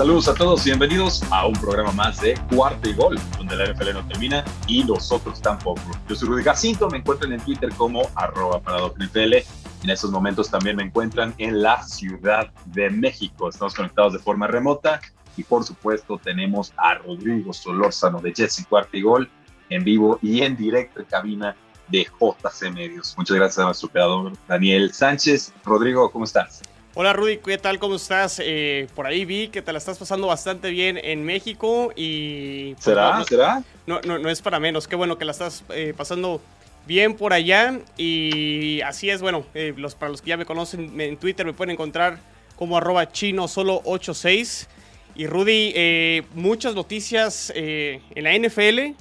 Saludos a todos y bienvenidos a un programa más de Cuarto y Gol, donde la NFL no termina y nosotros tampoco. Yo soy Rudy Jacinto, me encuentran en Twitter como arroba NFL. En estos momentos también me encuentran en la Ciudad de México. Estamos conectados de forma remota y por supuesto tenemos a Rodrigo Solórzano de Jets y Cuarto y Gol en vivo y en directo en cabina de JC Medios. Muchas gracias a nuestro operador Daniel Sánchez. Rodrigo, ¿cómo estás? Hola Rudy, ¿qué tal? ¿Cómo estás? Eh, por ahí vi que te la estás pasando bastante bien en México y... Pues, ¿Será? No, ¿Será? No, no, no, es para menos, qué bueno que la estás eh, pasando bien por allá y así es, bueno, eh, los, para los que ya me conocen en Twitter me pueden encontrar como arroba chino solo 86 y Rudy, muchas noticias en la NFL,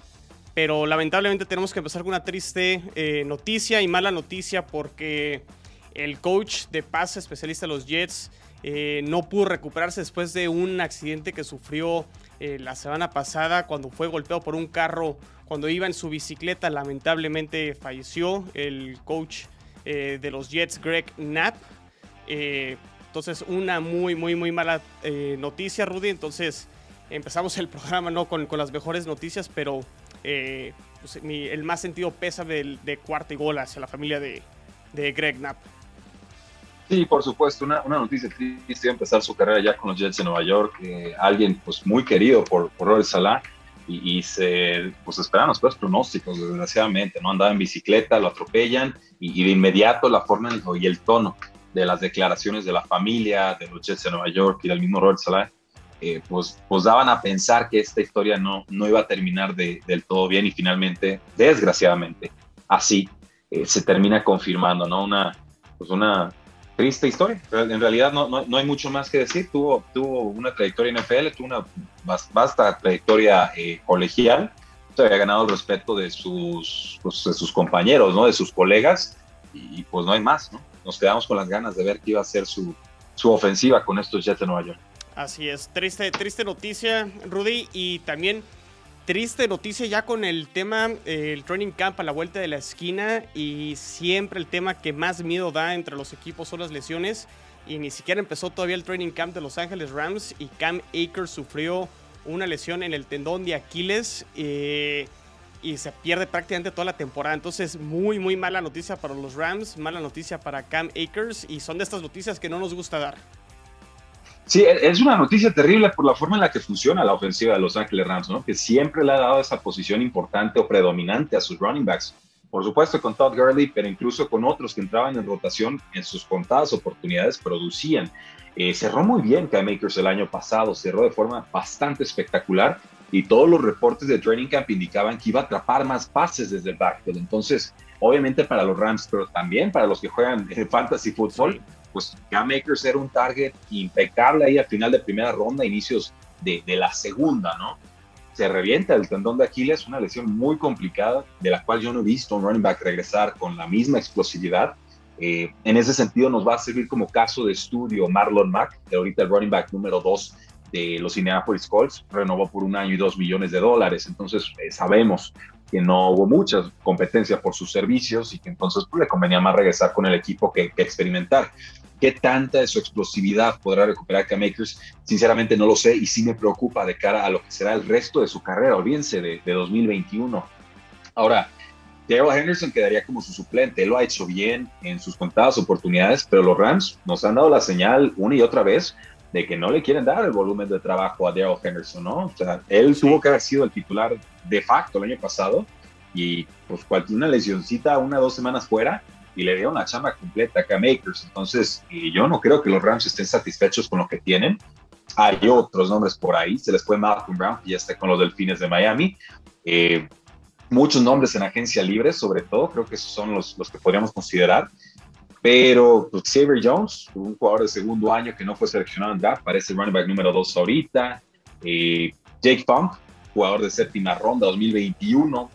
pero lamentablemente tenemos que empezar con una triste noticia y mala noticia porque el coach de pase especialista de los Jets eh, no pudo recuperarse después de un accidente que sufrió eh, la semana pasada cuando fue golpeado por un carro cuando iba en su bicicleta. Lamentablemente falleció el coach eh, de los Jets, Greg Knapp. entonces, una muy, muy, muy mala noticia, Rudy. Entonces, empezamos el programa ¿no? con, las mejores noticias, pero pues, el más sentido pesa de, de cuarta y gol hacia la familia de Greg Knapp. Sí, por supuesto, una, una noticia triste empezar su carrera ya con los Jets de Nueva York, alguien pues muy querido por, por Robert Salah y, se pues esperaban los pronósticos, desgraciadamente, ¿no? Andaba en bicicleta, lo atropellan y, de inmediato la forma y el tono de las declaraciones de la familia, de los Jets de Nueva York y del mismo Robert Salah, eh, pues, pues daban a pensar que esta historia no, no iba a terminar de, del todo bien y finalmente, desgraciadamente, así eh, se termina confirmando, ¿no? Una, pues una triste historia. En realidad no, no, hay mucho más que decir. Tuvo, tuvo una trayectoria en NFL, tuvo una vasta trayectoria eh, colegial. había ganado el respeto de sus, pues, de sus compañeros, ¿no? de sus colegas. Y, pues no hay más. ¿no? Nos quedamos con las ganas de ver qué iba a ser su, su ofensiva con estos Jets de Nueva York. Así es, triste, triste noticia, Rudy. Y también triste noticia ya con el tema, eh, el training camp a la vuelta de la esquina y siempre el tema que más miedo da entre los equipos son las lesiones y ni siquiera empezó todavía el training camp de Los Ángeles Rams y Cam Akers sufrió una lesión en el tendón de Aquiles eh, y se pierde prácticamente toda la temporada. Entonces, muy, muy mala noticia para los Rams, mala noticia para Cam Akers y son de estas noticias que no nos gusta dar. Sí, e-, es una noticia terrible por la forma en la que funciona la ofensiva de Los Ángeles Rams, ¿no? Que siempre le ha dado esa posición importante o predominante a sus running backs. Por supuesto con Todd Gurley, pero incluso con otros que entraban en rotación en sus contadas oportunidades producían. Eh, cerró muy bien Cam Makers el año pasado, cerró de forma bastante espectacular y todos los reportes de Training Camp indicaban que iba a atrapar más pases desde el backfield. Entonces, obviamente para los Rams, pero también para los que juegan en fantasy football, pues Cam Makers era un target impecable ahí al final de primera ronda, inicios de, la segunda, ¿no? Se revienta el tendón de Aquiles, una lesión muy complicada, de la cual yo no he visto un running back regresar con la misma explosividad. Eh, en ese sentido nos va a servir como caso de estudio Marlon Mack, que ahorita el running back número dos de los Indianapolis Colts, renovó por un año y dos millones de dólares. Entonces eh, sabemos que no hubo mucha competencia por sus servicios y que entonces pues, le convenía más regresar con el equipo que, experimentar. ¿Qué tanta de su explosividad podrá recuperar Cam Akers? Sinceramente no lo sé y sí me preocupa de cara a lo que será el resto de su carrera, olvídense, de, de 2021. Ahora, Daryl Henderson quedaría como su suplente, él lo ha hecho bien en sus contadas oportunidades, pero los Rams nos han dado la señal una y otra vez de que no le quieren dar el volumen de trabajo a Daryl Henderson, ¿no? O sea, él tuvo que haber sido el titular de facto el año pasado y pues cualquier una lesioncita, una o dos semanas fuera y le dieron la chamba completa a Cam Akers. Entonces, yo no creo que los Rams estén satisfechos con lo que tienen hay otros nombres por ahí, se les fue Malcolm Brown, que ya está con los Delfines de Miami. Eh, muchos nombres en agencia libre, sobre todo, creo que esos son los, los que podríamos considerar. Pero pues, Xavier Jones, un jugador de segundo año que no fue seleccionado en draft, parece running back número 2 ahorita. Eh, Jake Funk, jugador de séptima ronda 2021,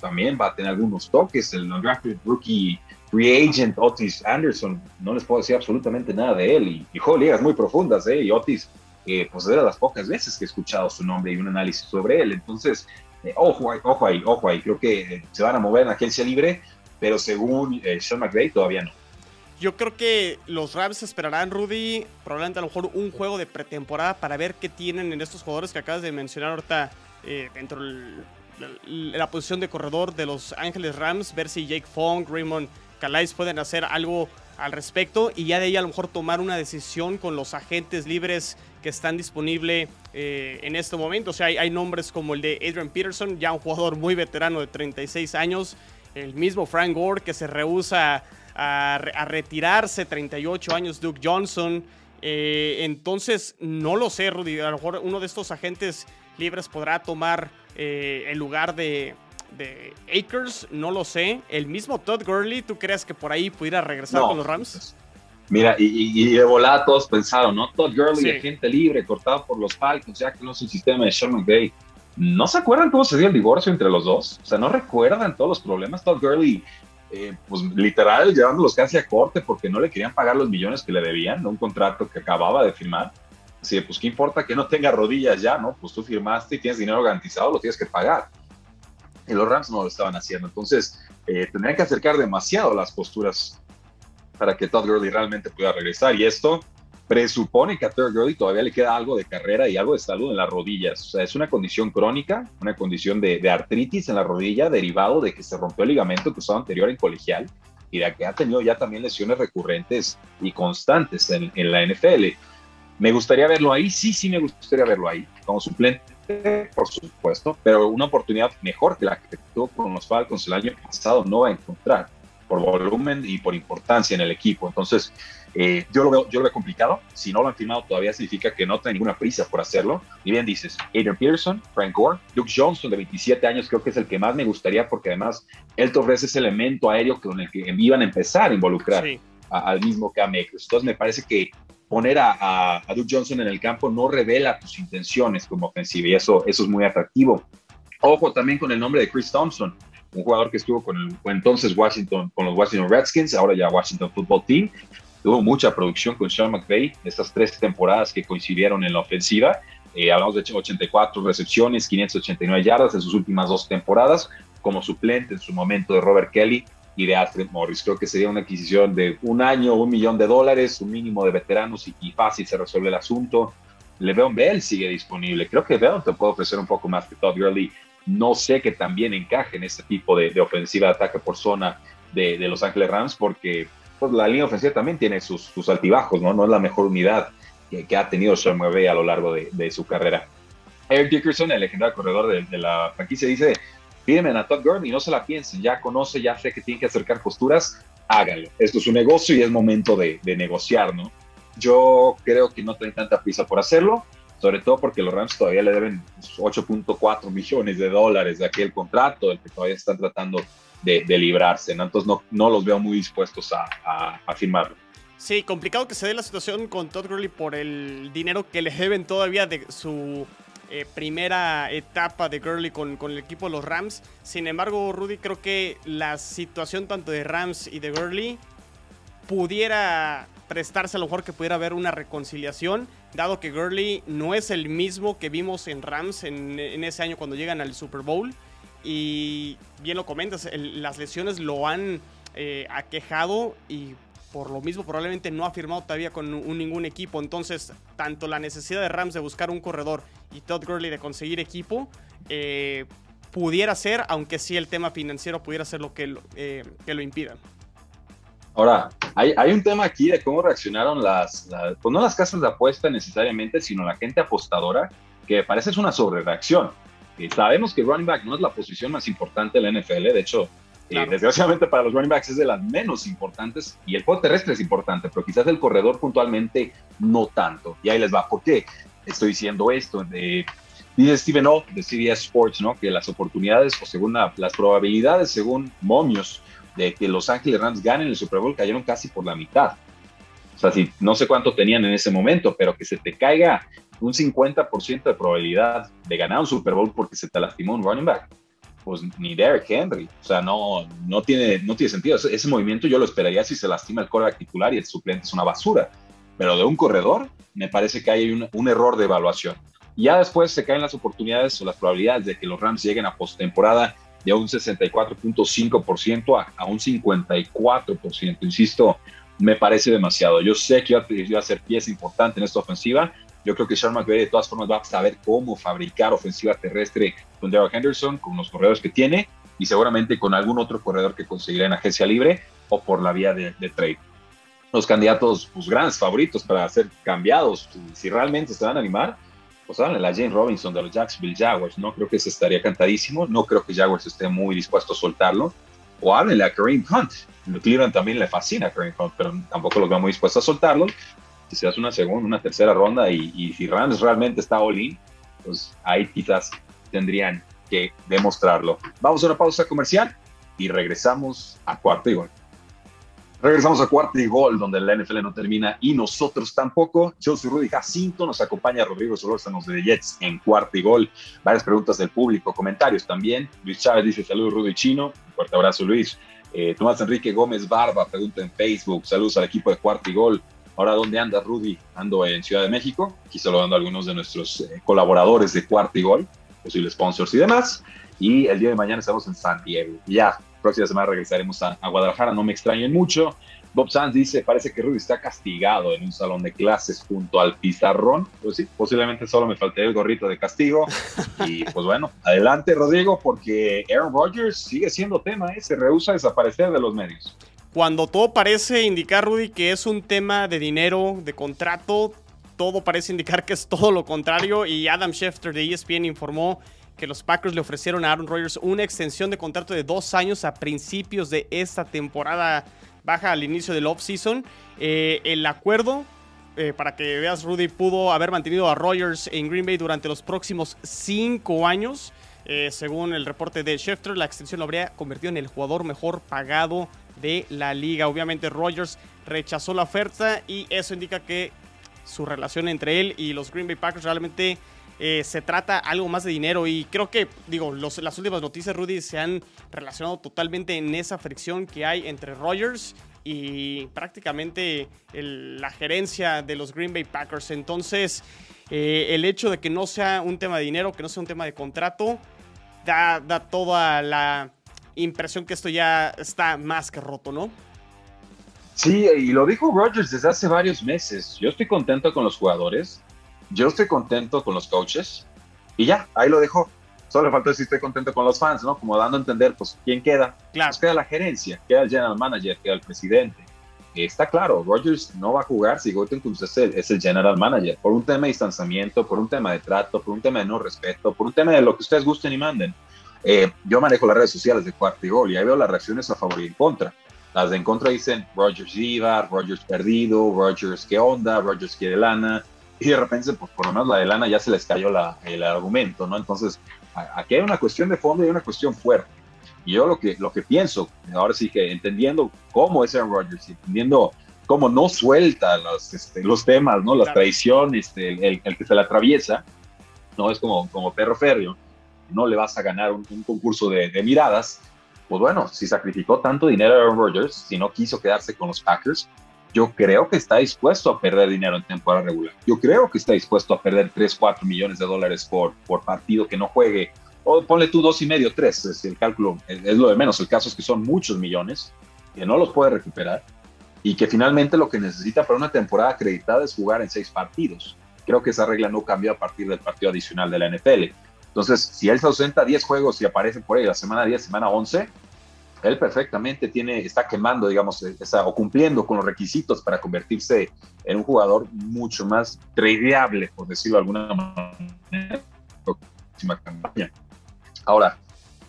también va a tener algunos toques. El undrafted rookie free agent Otis Anderson, no les puedo decir absolutamente nada de él. Y, y juego ligas muy profundas, ¿eh? Y Otis, eh, pues era las pocas veces que he escuchado su nombre y un análisis sobre él. Entonces, eh, ojo, ojo ahí, ojo ahí. Creo que se van a mover en agencia libre, pero según eh, Sean McVay todavía no. Yo creo que los Rams esperarán, Rudy, probablemente a lo mejor un juego de pretemporada para ver qué tienen en estos jugadores que acabas de mencionar ahorita eh, dentro de la, la, posición de corredor de los Ángeles Rams, ver si Jake Fong, Raymond Calais pueden hacer algo al respecto y ya de ahí a lo mejor tomar una decisión con los agentes libres que están disponibles eh, en este momento. O sea, hay, nombres como el de Adrian Peterson, ya un jugador muy veterano de 36 años, el mismo Frank Gore que se rehúsa a, a retirarse, 38 años, Duke Johnson. Eh, entonces, no lo sé, Rudy, a lo mejor uno de estos agentes libres podrá tomar eh, el lugar de, de Akers, no lo sé. El mismo Todd Gurley, ¿tú crees que por ahí pudiera regresar no. con los Rams? Mira, y, y, de volada todos pensaron, ¿no? Todd Gurley, sí. agente libre, cortado por los Falcons, ya que no es el sistema de Sean McVay. ¿No se acuerdan cómo se dio el divorcio entre los dos? O sea, ¿no recuerdan todos los problemas? Todd Gurley, eh, pues literal, llevándolos casi a corte porque no le querían pagar los millones que le debían, un contrato que acababa de firmar. Así pues, ¿qué importa que no tenga rodillas ya, no? Pues tú firmaste y tienes dinero garantizado, lo tienes que pagar y los Rams no lo estaban haciendo. Entonces, eh, tendrían que acercar demasiado las posturas para que Todd Gurley realmente pueda regresar. Y esto presupone que a Todd Gurley todavía le queda algo de carrera y algo de salud en las rodillas. O sea, es una condición crónica, una condición de, de artritis en la rodilla derivado de que se rompió el ligamento cruzado anterior en colegial y de que ha tenido ya también lesiones recurrentes y constantes en, en la NFL. Me gustaría verlo ahí, sí, sí me gustaría verlo ahí, como suplente por supuesto, pero una oportunidad mejor que la que tuvo con los Falcons el año pasado no va a encontrar por volumen y por importancia en el equipo. Entonces, eh, yo, lo veo, yo lo veo complicado. Si no lo han firmado todavía significa que no tiene ninguna prisa por hacerlo. Y bien dices, Adrian Peterson, Frank Gore, Luke Johnson de 27 años creo que es el que más me gustaría porque además él te ofrece ese elemento aéreo con el que iban a empezar a involucrar sí. a, al mismo Cam. Entonces me parece que poner a, a, a, Duke Johnson en el campo no revela tus intenciones como ofensiva y eso, eso es muy atractivo. Ojo también con el nombre de Chris Thompson, un jugador que estuvo con el entonces Washington, con los Washington Redskins, ahora ya Washington Football Team. Tuvo mucha producción con Sean McVay, estas tres temporadas que coincidieron en la ofensiva. Eh, hablamos de 84 recepciones, 589 yardas en sus últimas dos temporadas, como suplente en su momento de Robert Kelly y de Alfred Morris. Creo que sería una adquisición de un año, un millón de dólares, un mínimo de veteranos y, fácil se resuelve el asunto. Le'Veon Bell sigue disponible. Creo que Bell te puede ofrecer un poco más que Todd Gurley. No sé que también encaje en este tipo de, ofensiva de ataque por zona de, Los Ángeles Rams, porque pues, la línea ofensiva también tiene sus, altibajos, ¿no? No es la mejor unidad que, ha tenido Sean McVay a lo largo de, de, su carrera. Eric Dickerson, el legendario corredor de, de la franquicia, dice pídeme a Todd Gurley, no se la piensen, ya conoce, ya sé que tiene que acercar posturas, háganlo. Esto es un negocio y es momento de, negociar, ¿no? Yo creo que no tienen tanta prisa por hacerlo, sobre todo porque los Rams todavía le deben 8.4 millones de dólares de aquel contrato del que todavía están tratando de, librarse, ¿no? Entonces no, los veo muy dispuestos a, a firmarlo. Sí, complicado que se dé la situación con Todd Gurley por el dinero que le deben todavía de su eh, primera etapa de Gurley con, con, el equipo de los Rams. Sin embargo, Rudy, creo que la situación tanto de Rams y de Gurley pudiera prestarse a lo mejor que pudiera haber una reconciliación, dado que Gurley no es el mismo que vimos en Rams en, ese año cuando llegan al Super Bowl. Y bien lo comentas, las lesiones lo han eh, aquejado y por lo mismo probablemente no ha firmado todavía con ningún equipo. Entonces, tanto la necesidad de Rams de buscar un corredor y Todd Gurley de conseguir equipo, eh, pudiera ser, aunque sí el tema financiero pudiera ser lo que, eh, lo impida. Ahora, hay, un tema aquí de cómo reaccionaron las, pues no las casas de apuesta necesariamente, sino la gente apostadora, que parece es una sobrereacción. Y sabemos que running back no es la posición más importante de la NFL, de hecho, Claro. Eh, desgraciadamente para los running backs es de las menos importantes y el juego terrestre es importante, pero quizás el corredor puntualmente no tanto. Y ahí les va. ¿Por qué? estoy diciendo esto? De, dice Steven O de CBS Sports, ¿no? Que las oportunidades o según las probabilidades, según momios, de que Los Ángeles Rams ganen el Super Bowl cayeron casi por la mitad. O sea, si, no sé cuánto tenían en ese momento, pero que se te caiga un 50% de probabilidad de ganar un Super Bowl porque se te lastimó un running back, pues ni Derek Henry. O sea, no, no, tiene, no tiene sentido. Ese, movimiento yo lo esperaría si se lastima el quarterback titular y el suplente es una basura. Pero de un corredor, me parece que hay un, error de evaluación. Ya después se caen las oportunidades o las probabilidades de que los Rams lleguen a postemporada de un 64.5% a, a, un 54%. Insisto, me parece demasiado. Yo sé que iba a ser pieza importante en esta ofensiva. Yo creo que Sean McVay de todas formas va a saber cómo fabricar ofensiva terrestre con Daryl Henderson, con los corredores que tiene y seguramente con algún otro corredor que conseguirá en agencia libre o por la vía de, trade. Los candidatos, pues grandes favoritos para ser cambiados, si realmente se van a animar, pues háganle la Jane Robinson de los Jacksonville Jaguars, ¿no? Creo que se estaría cantadísimo, no creo que Jaguars esté muy dispuesto a soltarlo. O háblenle a Kareem Hunt, Cleveland también le fascina a Kareem Hunt, pero tampoco lo veo muy dispuesto a soltarlo. Hace una segunda, una tercera ronda y, y si Rams realmente está all-in, pues ahí quizás tendrían que demostrarlo. Vamos a una pausa comercial y regresamos a cuarto y gol. Regresamos a cuarto y gol, donde la NFL no termina y nosotros tampoco. Yo soy Rudy Jacinto, nos acompaña Rodrigo Solórzano de Jets en cuarto y gol. Varias preguntas del público, comentarios también. Luis Chávez dice: Saludos, Rudy Chino. Un fuerte abrazo, Luis. Eh, Tomás Enrique Gómez Barba pregunta en Facebook: Saludos al equipo de cuarto y gol. Ahora, ¿dónde anda Rudy? Ando en Ciudad de México. Aquí saludando a algunos de nuestros eh, colaboradores de cuarto y gol, posibles sponsors y demás. Y el día de mañana estamos en San Diego. Ya, próxima semana regresaremos a, Guadalajara, no me extrañen mucho. Bob Sanz dice, parece que Rudy está castigado en un salón de clases junto al pizarrón. Pues sí, posiblemente solo me faltaría el gorrito de castigo. Y pues bueno, adelante Rodrigo, porque Aaron Rodgers sigue siendo tema, ¿eh? se rehúsa a desaparecer de los medios. Cuando todo parece indicar, Rudy, que es un tema de dinero, de contrato, todo parece indicar que es todo lo contrario. Y Adam Schefter de ESPN informó que los Packers le ofrecieron a Aaron Rodgers una extensión de contrato de dos años a principios de esta temporada baja al inicio del offseason. Eh, el acuerdo, eh, para que veas, Rudy pudo haber mantenido a Rodgers en Green Bay durante los próximos cinco años. Eh, según el reporte de Schefter, la extensión lo habría convertido en el jugador mejor pagado de la liga. Obviamente Rodgers rechazó la oferta y eso indica que su relación entre él y los Green Bay Packers realmente eh, se trata algo más de dinero y creo que, digo, las últimas noticias, Rudy, se han relacionado totalmente en esa fricción que hay entre Rogers y prácticamente la gerencia de los Green Bay Packers. Entonces, eh, el hecho de que no sea un tema de dinero, que no sea un tema de contrato, da, da toda la impresión que esto ya está más que roto, ¿no? Sí, y lo dijo Rogers desde hace varios meses. Yo estoy contento con los jugadores yo estoy contento con los coaches y ya, ahí lo dejo. Solo le falta decir estoy contento con los fans, ¿no? Como dando a entender, pues, ¿quién queda? Claro. Pues queda la gerencia, queda el general manager, queda el presidente. Está claro, Rogers no va a jugar si Gutekunst es el, es el general manager, por un tema de distanciamiento, por un tema de trato, por un tema de no respeto, por un tema de lo que ustedes gusten y manden. Eh, yo manejo las redes sociales de cuarto y gol y ahí veo las reacciones a favor y en contra. Las de en contra dicen Rogers viva, Rogers perdido, Rogers qué onda, Rogers quiere lana, y de repente, pues por lo menos la de lana ya se les cayó la, el argumento, ¿no? Entonces, aquí hay una cuestión de fondo y una cuestión fuerte. Y yo lo que, lo que pienso, ahora sí que entendiendo cómo es Aaron Rodgers, entendiendo cómo no suelta los, este, los temas, ¿no? Las tradiciones, este, el, el, que se la atraviesa, no es como, como perro férreo, no le vas a ganar un, concurso de, miradas. Pues bueno, si sacrificó tanto dinero a Aaron Rodgers, si no quiso quedarse con los Packers, yo creo que está dispuesto a perder dinero en temporada regular. Yo creo que está dispuesto a perder 3, 4 millones de dólares por, por partido que no juegue. O ponle tú dos y medio, tres, es el cálculo, es, lo de menos. El caso es que son muchos millones que no los puede recuperar y que finalmente lo que necesita para una temporada acreditada es jugar en seis partidos. Creo que esa regla no cambió a partir del partido adicional de la NFL. Entonces, si él se ausenta 10 juegos y aparece por ahí la semana 10, semana 11, él perfectamente tiene, está quemando, digamos, está, o cumpliendo con los requisitos para convertirse en un jugador mucho más tradeable, por decirlo de alguna manera, campaña. Ahora,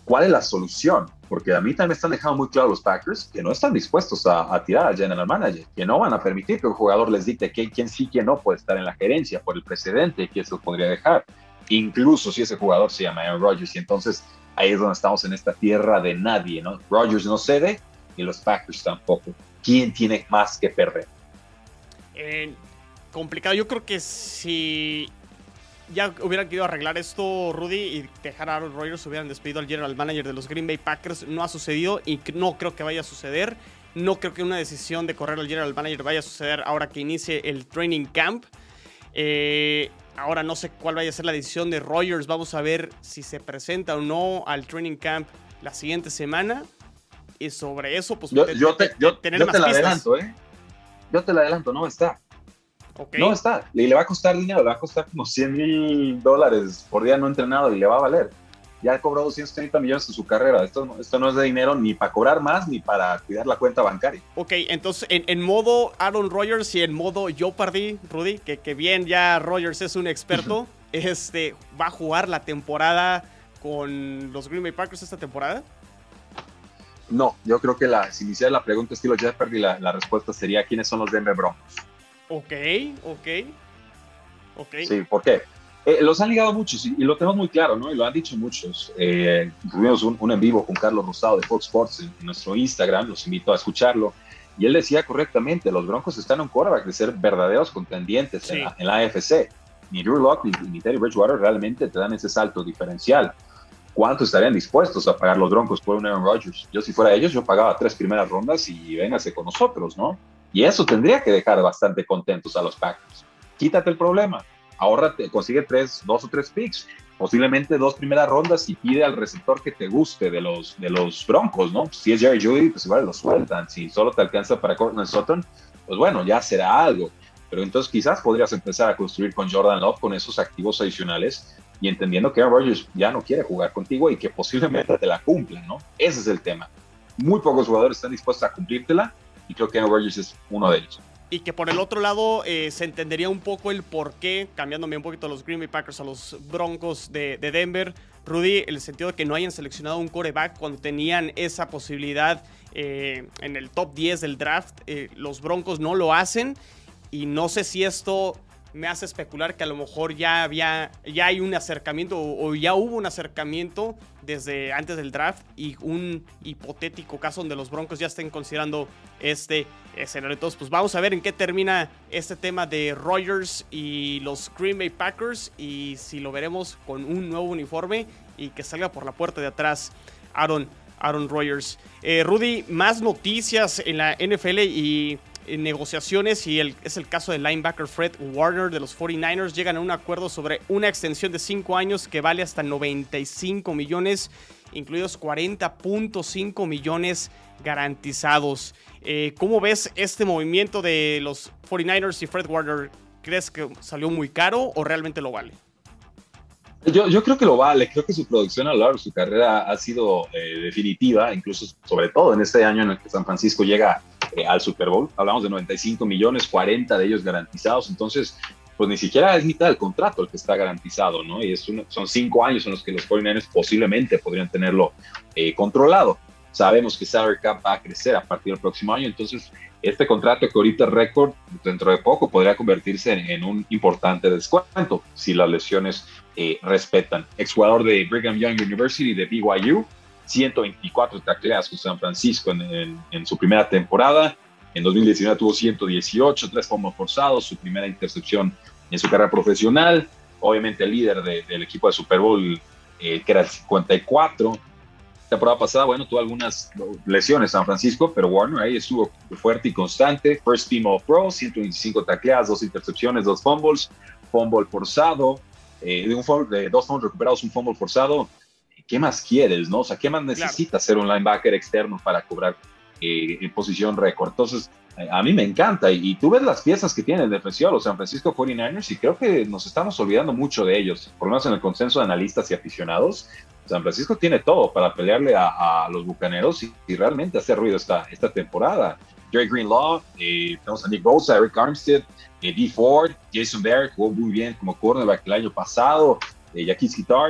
¿cuál es la solución? porque a mí también están dejando muy claro los Packers que no están dispuestos a, tirar al general manager, que no van a permitir que un jugador les dicte quién sí, quién no puede estar en la gerencia por el precedente que eso podría dejar, incluso si ese jugador se llama Aaron Rodgers. Y entonces ahí es donde estamos en esta tierra de nadie, ¿no? Rodgers no cede y los Packers tampoco. ¿Quién tiene más que perder? Eh, complicado. Yo creo que si ya hubieran querido arreglar esto, Rudy, y dejar a Aaron Rodgers, hubieran despedido al general manager de los Green Bay Packers. No ha sucedido y no creo que vaya a suceder. No creo que una decisión de correr al general manager vaya a suceder ahora que inicie el training camp. Eh, ahora no sé cuál vaya a ser la decisión de Rodgers. Vamos a ver si se presenta o no al training camp la siguiente semana. Y sobre eso, pues yo, te, yo, te la adelanto, ¿eh? Yo te la adelanto, no está. No está. Y le va a costar dinero, le va a costar como 100 mil dólares por día no entrenado y le va a valer. Ya ha cobrado 230 millones en su carrera. Esto, esto no es de dinero ni para cobrar más ni para cuidar la cuenta bancaria. Ok, entonces en, modo Aaron Rodgers y en modo Jeopardy, Rudy, que, que bien ya Rodgers es un experto, este, ¿va a jugar la temporada con los Green Bay Packers esta temporada? No, yo creo que la, si iniciara la pregunta estilo Jeopardy, la, la respuesta sería ¿quiénes son los Denver Broncos? Ok, ok. Ok. Sí, ¿por qué? Eh, los han ligado muchos y, lo tenemos muy claro, ¿no? Y lo han dicho muchos. Eh, tuvimos un, en vivo con Carlos Rosado de Fox Sports en, nuestro Instagram, los invito a escucharlo. Y él decía correctamente, los Broncos están en quarterback de ser verdaderos contendientes en, la, AFC. Ni Drew Locke ni, Terry Bridgewater realmente te dan ese salto diferencial. ¿Cuánto estarían dispuestos a pagar los Broncos por un Aaron Rodgers? Yo si fuera ellos, yo pagaba tres primeras rondas y véngase con nosotros, ¿no? Y eso tendría que dejar bastante contentos a los Packers. Quítate el problema, ahórrate, consigue tres, dos o tres picks, posiblemente dos primeras rondas y pide al receptor que te guste de los, de los Broncos, ¿no? Si es Jerry Judy, pues igual lo sueltan. Si solo te alcanza para Cortland Sutton, pues bueno, ya será algo. Pero entonces quizás podrías empezar a construir con Jordan Love con esos activos adicionales y entendiendo que Aaron Rodgers ya no quiere jugar contigo y que posiblemente te la cumplan, ¿no? Ese es el tema. Muy pocos jugadores están dispuestos a cumplírtela y creo que Aaron Rodgers es uno de ellos. Y que por el otro lado eh, se entendería un poco el por qué, cambiándome un poquito los Green Bay Packers, a los Broncos de, Denver, Rudy, el sentido de que no hayan seleccionado un coreback cuando tenían esa posibilidad eh, en el top 10 del draft, eh, los Broncos no lo hacen y no sé si esto me hace especular que a lo mejor ya había, ya hay un acercamiento o, ya hubo un acercamiento desde antes del draft y un hipotético caso donde los Broncos ya estén considerando este escenario. Entonces, pues vamos a ver en qué termina este tema de Rogers y los Green Bay Packers y si lo veremos con un nuevo uniforme y que salga por la puerta de atrás Aaron, Aaron. Eh, Rudy, más noticias en la NFL y negociaciones y es el caso del linebacker Fred Warner de los 49ers. Llegan a un acuerdo sobre una extensión de 5 años que vale hasta 95 millones, incluidos 40.5 millones garantizados. Eh, ¿Cómo ves este movimiento de los 49ers y Fred Warner? ¿Crees que salió muy caro o realmente lo vale? Yo, yo, creo que lo vale, creo que su producción a lo largo de su carrera ha sido eh, definitiva, incluso sobre todo en este año en el que San Francisco llega al Super Bowl. Hablamos de 95 millones, 40 de ellos garantizados. Entonces, pues ni siquiera es mitad del contrato el que está garantizado, ¿no? Y es son cinco años en los que los 49ers posiblemente podrían tenerlo eh, controlado. Sabemos que salary cap va a crecer a partir del próximo año, entonces este contrato que ahorita es récord, dentro de poco podría convertirse en, un importante descuento si las lesiones eh, respetan. Exjugador de Brigham Young University de BYU, 124 tacleadas con San Francisco en, su primera temporada. En 2019 tuvo 118, tres fomos forzados, su primera intercepción en su carrera profesional. Obviamente el líder del equipo de Super Bowl, eh, que era el 54. La temporada pasada, bueno, tuvo algunas lesiones San Francisco, pero Warner ahí estuvo fuerte y constante. First Team All Pro, 125 tacleadas, dos intercepciones, dos fumbles, fumble forzado, eh, de, un, de dos fumbles recuperados, un fumble forzado ¿qué más quieres, no? O sea, ¿qué más necesitas ser un linebacker externo para cobrar eh, en posición récord? Entonces, eh, a mí me encanta. Y, tú ves las piezas que tiene el defensivo los San Francisco 49ers y creo que nos estamos olvidando mucho de ellos, por lo menos en el consenso de analistas y aficionados. San Francisco tiene todo para pelearle a, los bucaneros y, realmente hacer ruido esta, esta temporada. Jerry Greenlaw, eh, tenemos a Nick Bosa, Eric Armstead, eh, Dee Ford, Jason Barrett jugó muy bien como cornerback el año pasado, eh, Jackie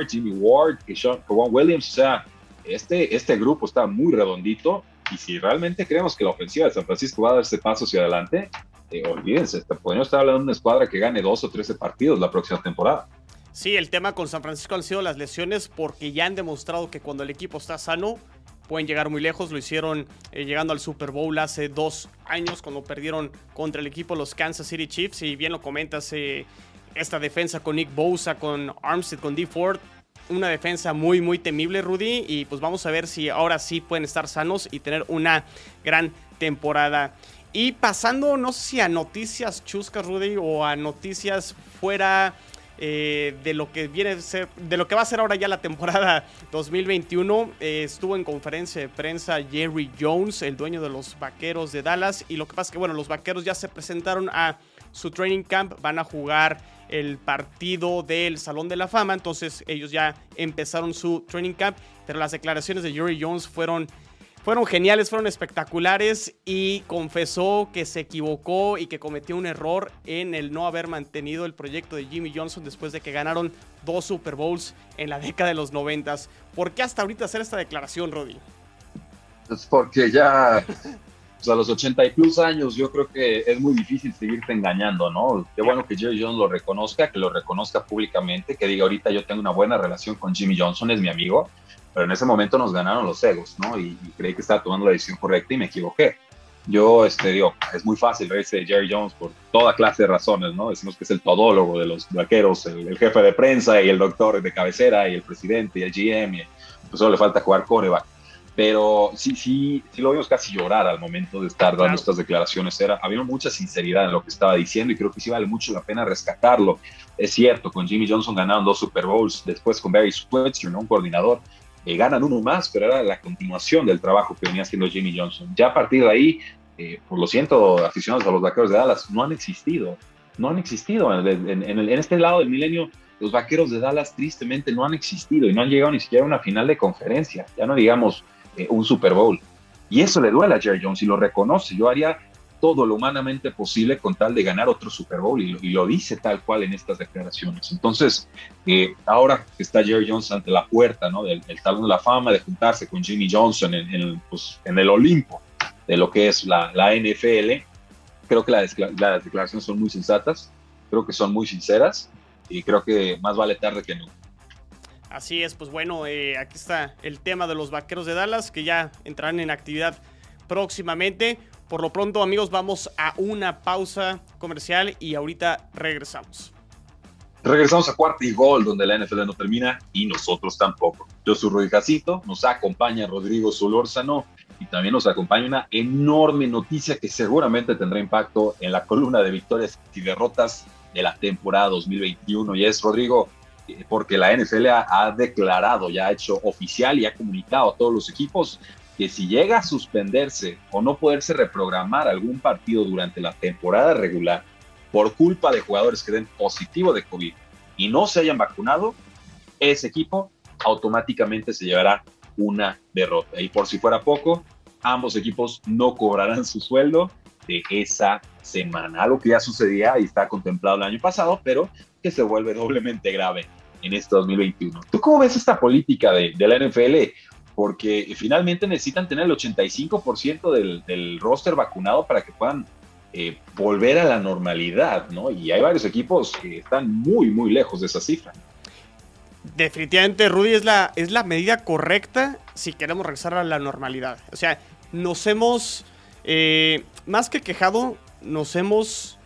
Jimmy Ward, Sean Williams, o sea, este, este grupo está muy redondito y si realmente creemos que la ofensiva de San Francisco va a dar ese paso hacia adelante, eh, olvídense, podemos estar hablando de una escuadra que gane dos o trece partidos la próxima temporada. Sí, el tema con San Francisco han sido las lesiones porque ya han demostrado que cuando el equipo está sano pueden llegar muy lejos. Lo hicieron eh, llegando al Super Bowl hace dos años cuando perdieron contra el equipo los Kansas City Chiefs. Y bien lo comentas, eh, esta defensa con Nick Bosa, con Armstead, con D. Ford. Una defensa muy, muy temible, Rudy. Y pues vamos a ver si ahora sí pueden estar sanos y tener una gran temporada. Y pasando, no sé si a noticias chuscas, Rudy, o a noticias fuera eh, de lo que viene ser, de lo que va a ser ahora ya la temporada 2021. Eh, estuvo en conferencia de prensa Jerry Jones, el dueño de los Vaqueros de Dallas, y lo que pasa es que bueno, los Vaqueros ya se presentaron a su training camp, van a jugar el partido del Salón de la Fama, entonces ellos ya empezaron su training camp, pero las declaraciones de Jerry Jones fueron fueron geniales, fueron espectaculares y confesó que se equivocó y que cometió un error en el no haber mantenido el proyecto de Jimmy Johnson después de que ganaron dos Super Bowls en la década de los noventas. ¿Por qué hasta ahorita hacer esta declaración, Roddy? Pues porque ya pues a los 80 y plus años yo creo que es muy difícil seguirte engañando, ¿no? Qué bueno que Jerry Jones lo reconozca, que lo reconozca públicamente, que diga ahorita yo tengo una buena relación con Jimmy Johnson, es mi amigo, pero en ese momento nos ganaron los egos, ¿no? Y, creí que estaba tomando la decisión correcta y me equivoqué. Yo, este, digo, es muy fácil reírse de Jerry Jones por toda clase de razones, ¿no? Decimos que es el todólogo de los vaqueros, el, jefe de prensa y el doctor de cabecera y el presidente y el GM, y pues solo le falta jugar coreback. Pero sí, sí, sí lo vimos casi llorar al momento de estar dando estas declaraciones. Era, había mucha sinceridad en lo que estaba diciendo y creo que sí vale mucho la pena rescatarlo. Es cierto, con Jimmy Johnson ganaron dos Super Bowls, después con Barry Switzer, ¿no? un coordinador, eh, ganan uno más, pero era la continuación del trabajo que venía haciendo Jimmy Johnson. Ya a partir de ahí, eh, por lo siento, aficionados a los vaqueros de Dallas, no han existido. No han existido. En, en, este lado del milenio, los vaqueros de Dallas tristemente no han existido y no han llegado ni siquiera a una final de conferencia. Ya no digamos eh, un Super Bowl. Y eso le duele a Jerry Jones y lo reconoce. Yo haría todo lo humanamente posible con tal de ganar otro Super Bowl y lo, dice tal cual en estas declaraciones. Entonces, eh, ahora que está Jerry Jones ante la puerta ¿no? del, del, Talón de la Fama, de juntarse con Jimmy Johnson en, pues, el Olimpo de lo que es la, la NFL, creo que las, las declaraciones son muy sensatas, creo que son muy sinceras y creo que más vale tarde que nunca. Así es, pues bueno, eh, aquí está el tema de los vaqueros de Dallas que ya entrarán en actividad próximamente. Por lo pronto, amigos, vamos a una pausa comercial y ahorita regresamos. Regresamos a cuarto y gol, donde la NFL no termina y nosotros tampoco. Yo soy Rudy nos acompaña Rodrigo Solórzano y también nos acompaña una enorme noticia que seguramente tendrá impacto en la columna de victorias y derrotas de la temporada 2021. Y es, Rodrigo, porque la NFL ha, ha declarado, ya ha hecho oficial y ha comunicado a todos los equipos que si llega a suspenderse o no poderse reprogramar algún partido durante la temporada regular por culpa de jugadores que den positivo de COVID y no se hayan vacunado, ese equipo automáticamente se llevará una derrota. Y por si fuera poco, ambos equipos no cobrarán su sueldo de esa semana. Algo que ya sucedía y está contemplado el año pasado, pero que se vuelve doblemente grave en este 2021. ¿Tú cómo ves esta política de, la NFL? porque finalmente necesitan tener el 85% del, del, roster vacunado para que puedan eh, volver a la normalidad, ¿no? Y hay varios equipos que están muy, muy lejos de esa cifra. Definitivamente, Rudy, es la, es la medida correcta si queremos regresar a la normalidad. O sea, nos hemos, eh, más que quejado, nos hemos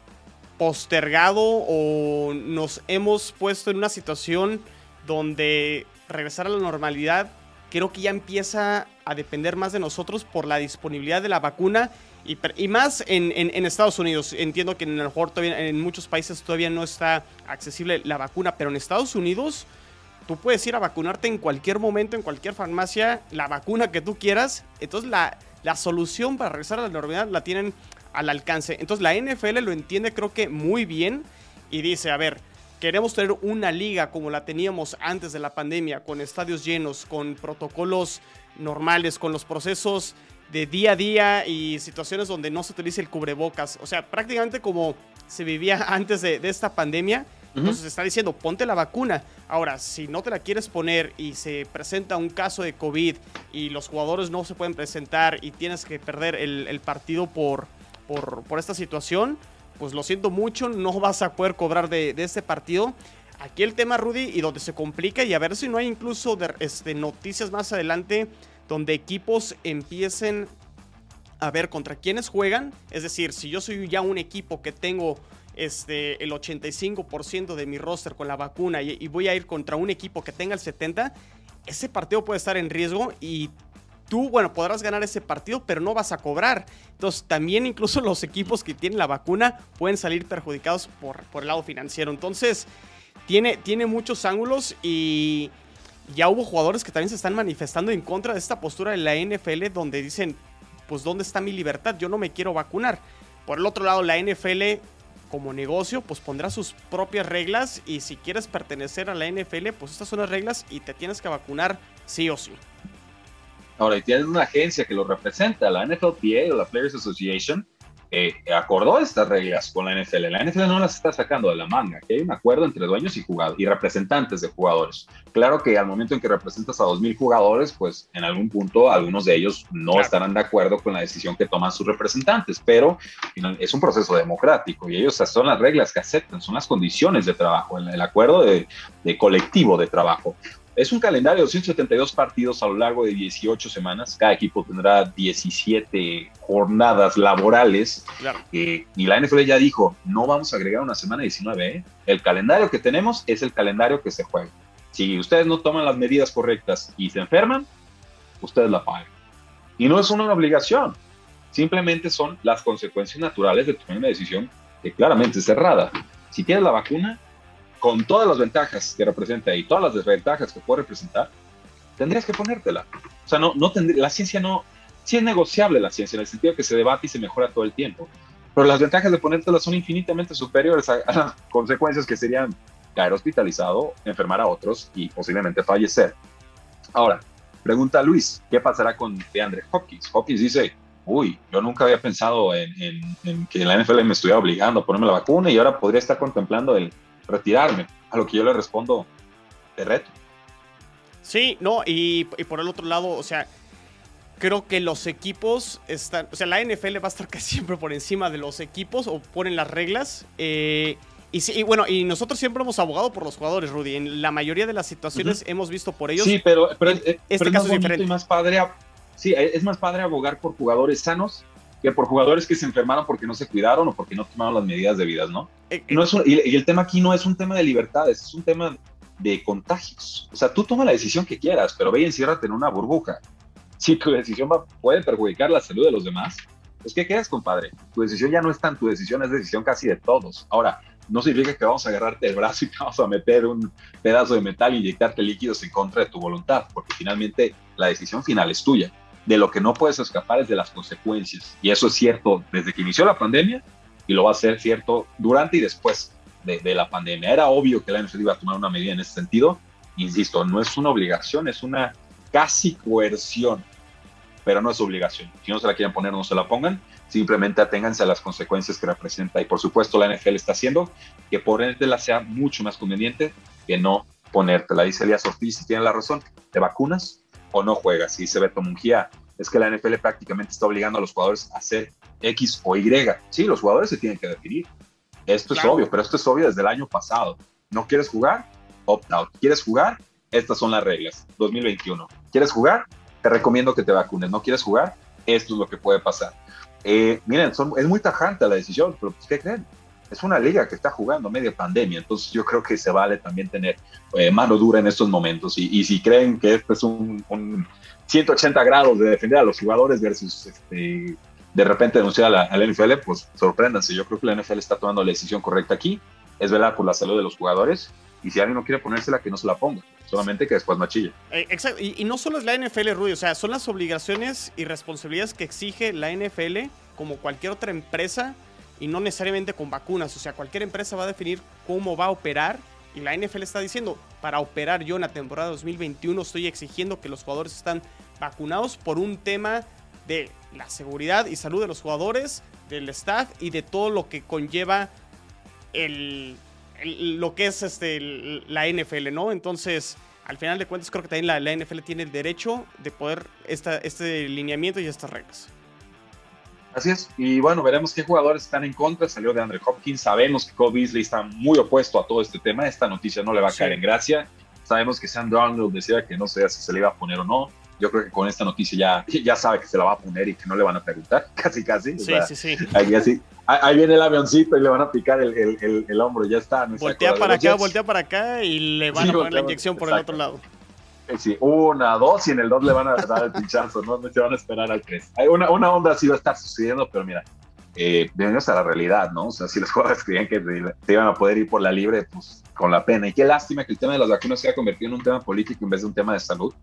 postergado o nos hemos puesto en una situación donde regresar a la normalidad creo que ya empieza a depender más de nosotros por la disponibilidad de la vacuna y, más en, Estados Unidos. Entiendo que en, el en muchos países todavía no está accesible la vacuna, pero en Estados Unidos tú puedes ir a vacunarte en cualquier momento, en cualquier farmacia, la vacuna que tú quieras. Entonces la, la solución para regresar a la normalidad la tienen al alcance. Entonces la NFL lo entiende creo que muy bien y dice, a ver, queremos tener una liga como la teníamos antes de la pandemia, con estadios llenos, con protocolos normales, con los procesos de día a día y situaciones donde no se utilice el cubrebocas. O sea, prácticamente como se vivía antes de, esta pandemia. Entonces está diciendo, ponte la vacuna. Ahora, si no te la quieres poner y se presenta un caso de COVID y los jugadores no se pueden presentar y tienes que perder el, partido por, por, esta situación, pues lo siento mucho, no vas a poder cobrar de, este partido. Aquí el tema, Rudy, y donde se complica, y a ver si no hay incluso este, noticias más adelante donde equipos empiecen a ver contra quiénes juegan. Es decir, si yo soy ya un equipo que tengo este, el 85% de mi roster con la vacuna y, voy a ir contra un equipo que tenga el 70%, ese partido puede estar en riesgo y tú, bueno, podrás ganar ese partido, pero no vas a cobrar. Entonces, también incluso los equipos que tienen la vacuna pueden salir perjudicados por, por el lado financiero. Entonces, tiene, tiene muchos ángulos y ya hubo jugadores que también se están manifestando en contra de esta postura de la NFL donde dicen, pues, ¿dónde está mi libertad? Yo no me quiero vacunar. Por el otro lado, la NFL como negocio, pues pondrá sus propias reglas y si quieres pertenecer a la NFL, pues estas son las reglas y te tienes que vacunar sí o sí. Ahora, y tienes una agencia que lo representa, la NFLPA o la Players Association, eh, acordó estas reglas con la NFL. La NFL no las está sacando de la manga, que hay un acuerdo entre dueños y jugadores y representantes de jugadores. Claro que al momento en que representas a 2.000 jugadores, pues en algún punto algunos de ellos no estarán de acuerdo con la decisión que toman sus representantes, pero es un proceso democrático y ellos son las reglas que aceptan, son las condiciones de trabajo, el, acuerdo de, de colectivo de trabajo. Es un calendario de 172 partidos a lo largo de 18 semanas. Cada equipo tendrá 17 jornadas laborales. Eh, y la NFL ya dijo, no vamos a agregar una semana 19. ¿eh? El calendario que tenemos es el calendario que se juega. Si ustedes no toman las medidas correctas y se enferman, ustedes la pagan. Y no es una obligación. Simplemente son las consecuencias naturales de tomar una decisión que claramente es cerrada. Si tienes la vacuna, con todas las ventajas que representa y todas las desventajas que puede representar, tendrías que ponértela. O sea, no, no la ciencia no, sí es negociable la ciencia, en el sentido que se debate y se mejora todo el tiempo, pero las ventajas de ponértela son infinitamente superiores a, las consecuencias que serían caer hospitalizado, enfermar a otros y posiblemente fallecer. Ahora, pregunta Luis, ¿qué pasará con DeAndre Hopkins? Hopkins dice, uy, yo nunca había pensado en, en, en, que la NFL me estuviera obligando a ponerme la vacuna y ahora podría estar contemplando el, retirarme. A lo que yo le respondo, de reto. Sí, no, y, por el otro lado, o sea, creo que los equipos están, o sea, la NFL va a estar casi siempre por encima de los equipos o ponen las reglas. Eh, y, sí, bueno, y nosotros siempre hemos abogado por los jugadores, Rudy. En la mayoría de las situaciones hemos visto por ellos. Sí, pero, pero este caso es, diferente. Más padre, sí, es más padre abogar por jugadores sanos que por jugadores que se enfermaron porque no se cuidaron o porque no tomaron las medidas debidas, ¿no? Eh, no es y, el tema aquí no es un tema de libertades, es un tema de contagios. O sea, tú toma la decisión que quieras, pero ve y enciérrate en una burbuja. Si tu decisión va, puede perjudicar la salud de los demás, pues ¿qué quedas, compadre? Tu decisión ya no es tan tu decisión, es decisión casi de todos. Ahora, no significa que vamos a agarrarte el brazo y te vamos a meter un pedazo de metal y inyectarte líquidos en contra de tu voluntad, porque finalmente la decisión final es tuya de lo que no puedes escapar es de las consecuencias. Y eso es cierto desde que inició la pandemia y lo va a ser cierto durante y después de, la pandemia. Era obvio que la NFL iba a tomar una medida en ese sentido. Insisto, no es una obligación, es una casi coerción, pero no es obligación. Si no se la quieren poner, no se la pongan. Simplemente aténganse a las consecuencias que representa. Y por supuesto, la NFL está haciendo que ponértela sea mucho más conveniente que no ponértela. Dice Elías Ortiz, si tiene la razón, te vacunas, o no juegas. Y dice Beto Mungía, es que la NFL prácticamente está obligando a los jugadores a hacer X o Y. Sí, los jugadores se tienen que definir. Esto es obvio, pero esto es obvio desde el año pasado. ¿No quieres jugar? Opt out. ¿Quieres jugar? Estas son las reglas. 2021. ¿Quieres jugar? Te recomiendo que te vacunes. ¿No quieres jugar? Esto es lo que puede pasar. Eh, miren, es muy tajante la decisión, pero pues, ¿qué creen? Es una liga que está jugando media pandemia, entonces yo creo que se vale también tener eh, mano dura en estos momentos. Y, si creen que esto es un, 180 grados de defender a los jugadores versus este, de repente denunciar a la, NFL, pues sorpréndanse. Yo creo que la NFL está tomando la decisión correcta aquí, es velar por la salud de los jugadores. Y si alguien no quiere ponérsela, que no se la ponga. Solamente que después machilla. Eh, exacto. Y, y, no solo es la NFL, Rudy. O sea, son las obligaciones y responsabilidades que exige la NFL, como cualquier otra empresa, y no necesariamente con vacunas. O sea, cualquier empresa va a definir cómo va a operar. Y la NFL está diciendo, para operar yo en la temporada 2021 estoy exigiendo que los jugadores están vacunados por un tema de la seguridad y salud de los jugadores, del staff y de todo lo que conlleva el, lo que es este, la NFL, ¿no? Entonces, al final de cuentas, creo que también la, la NFL tiene el derecho de poder esta, este lineamiento y estas reglas. Así es, y bueno, veremos qué jugadores están en contra. Salió de Andre Hopkins, sabemos que Kobe Beasley está muy opuesto a todo este tema. Esta noticia no le va a caer en gracia. Sabemos que Sam Darnold decía que no sé si se le iba a poner o no. Yo creo que con esta noticia ya, ya sabe que se la va a poner y que no le van a preguntar, casi, casi. Sí, sí, sí. Ahí, ahí, viene el avioncito y le van a picar el, el, el, hombro, ya está. voltea para acá, voltea para acá y le van a poner la inyección por el otro lado. Eh, sí, una, dos, y en el dos le van a dar el pinchazo, ¿no? No se van a esperar al tres. Hay una, una onda así va a estar sucediendo, pero mira, eh, bienvenidos a la realidad, ¿no? O sea, si los jugadores creían que te iban a poder ir por la libre, pues con la pena. Y qué lástima que el tema de las vacunas se haya convertido en un tema político en vez de un tema de salud,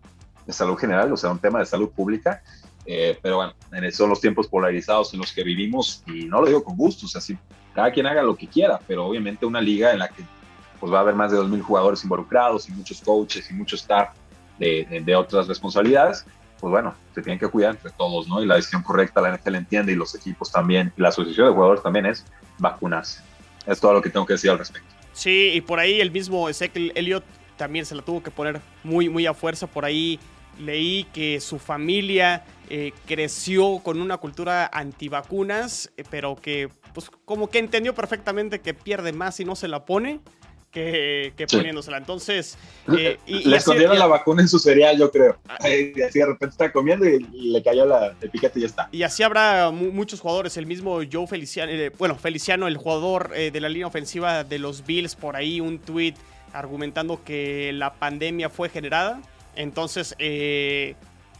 de salud general, o sea, un tema de salud pública. Eh, pero bueno, son los tiempos polarizados en los que vivimos y no lo digo con gusto, o sea, si cada quien haga lo que quiera, pero obviamente una liga en la que pues va a haber más de 2.000 jugadores involucrados y muchos coaches y mucho staff de, otras responsabilidades, pues bueno, se tienen que cuidar entre todos, ¿no? Y la decisión correcta, la NFL entiende y los equipos también, y la asociación de jugadores también es vacunarse. Es todo lo que tengo que decir al respecto. Sí, y por ahí el mismo Ezekiel Elliott también se la tuvo que poner muy, muy a fuerza. Por ahí leí que su familia eh, creció con una cultura antivacunas, eh, pero que pues como que entendió perfectamente que pierde más si no se la pone que, poniéndosela. Entonces. Eh, y, le escondieron la vacuna en su cereal, yo creo. Ah. Y así de repente está comiendo y le cayó la, el piquete y ya está. Y así habrá muchos jugadores. El mismo Joe Feliciano, eh, bueno, Feliciano, el jugador eh, de la línea ofensiva de los Bills, por ahí un tweet argumentando que la pandemia fue generada. Entonces,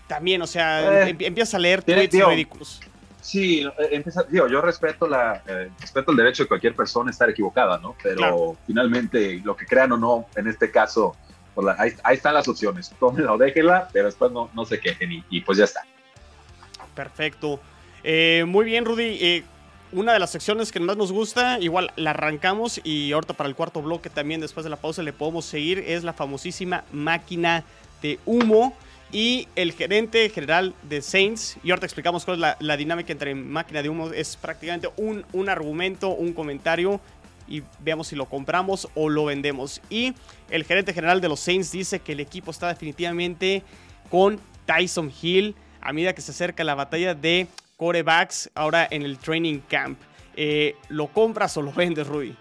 también, o sea, empieza a leer tweets ridículos. Sí, eh, empieza, digo, yo respeto, la, eh, respeto el derecho de cualquier persona a estar equivocada, ¿no? Pero finalmente, lo que crean o no, en este caso, pues ahí, están las opciones. Tómenla o déjenla, pero después no, no se quejen y, pues ya está. Perfecto. Eh, muy bien, Rudy. una de las secciones que más nos gusta, igual la arrancamos y ahorita para el cuarto bloque también después de la pausa le podemos seguir, es la famosísima máquina de humo y el gerente general de Saints. Y ahora te explicamos cuál es la, dinámica entre máquina de humo. Es prácticamente un, un, argumento, un comentario. Y veamos si lo compramos o lo vendemos. Y el gerente general de los Saints dice que el equipo está definitivamente con Tyson Hill a medida que se acerca la batalla de corebacks ahora en el training camp. Eh, ¿Lo compras o lo vendes, Rudy?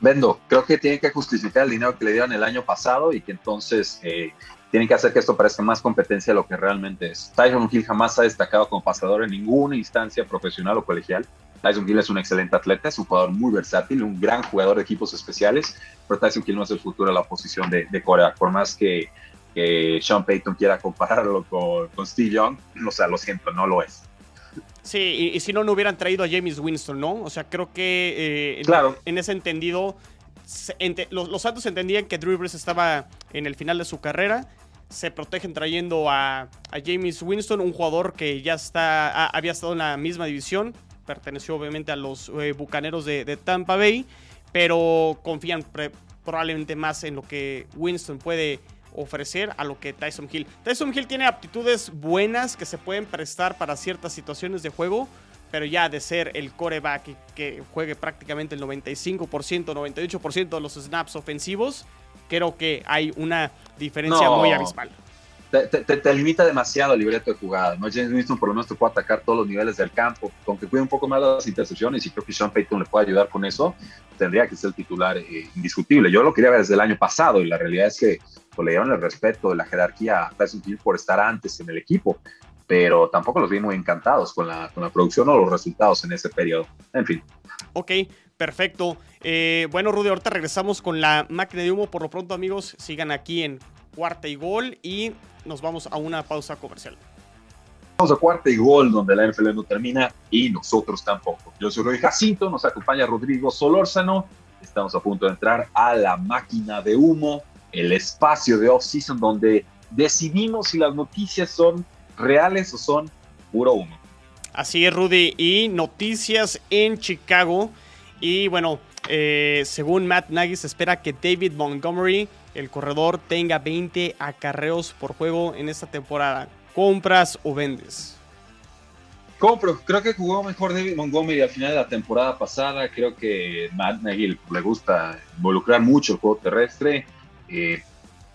Vendo. Creo que tiene que justificar el dinero que le dieron el año pasado y que entonces eh, tienen que hacer que esto parezca más competencia de lo que realmente es. Tyson Hill jamás ha destacado como pasador en ninguna instancia profesional o colegial. Tyson Hill es un excelente atleta, es un jugador muy versátil, un gran jugador de equipos especiales, pero Tyson Hill no es el futuro de la posición de, de Corea. Por más que, Sean Payton quiera compararlo con, Steve Young, o sea, lo siento, no lo es. Sí, y, si no, no hubieran traído a James Winston, ¿no? O sea, creo que eh, claro. en, ese entendido, los, Santos entendían que Drew Brees estaba en el final de su carrera se protegen trayendo a, James Winston, un jugador que ya está, había estado en la misma división, perteneció obviamente a los eh, Bucaneros de, Tampa Bay, pero confían probablemente más en lo que Winston puede ofrecer a lo que Tyson Hill. Tyson Hill tiene aptitudes buenas que se pueden prestar para ciertas situaciones de juego, pero ya de ser el coreback que juegue prácticamente el 95%, 98% de los snaps ofensivos, creo que hay una diferencia muy abismal. Te, limita demasiado el libreto de jugada, ¿no? James Winston por lo menos te puede atacar todos los niveles del campo, aunque cuide un poco más las intercepciones y creo que Sean Payton le puede ayudar con eso, tendría que ser el titular eh, indiscutible. Yo lo quería ver desde el año pasado y la realidad es que pues, le dieron el respeto de la jerarquía a Tyson Hill por estar antes en el equipo, pero tampoco los vi muy encantados con la, con la producción o los resultados en ese periodo. En fin. Ok, Perfecto. Eh, bueno, Rudy, ahorita regresamos con la máquina de humo. Por lo pronto, amigos, sigan aquí en cuarta y gol y nos vamos a una pausa comercial. Vamos a cuarta y gol, donde la NFL no termina y nosotros tampoco. Yo soy Roy Jacinto, nos acompaña Rodrigo Solórzano. Estamos a punto de entrar a la máquina de humo, el espacio de off-season donde decidimos si las noticias son reales o son puro humo. Así es, Rudy. Y noticias en Chicago. Y bueno, eh, según Matt Nagy, se espera que David Montgomery, el corredor, tenga 20 acarreos por juego en esta temporada. ¿Compras o vendes? Compro, creo que jugó mejor David Montgomery al final de la temporada pasada. Creo que Matt Nagy le gusta involucrar mucho el juego terrestre. Eh,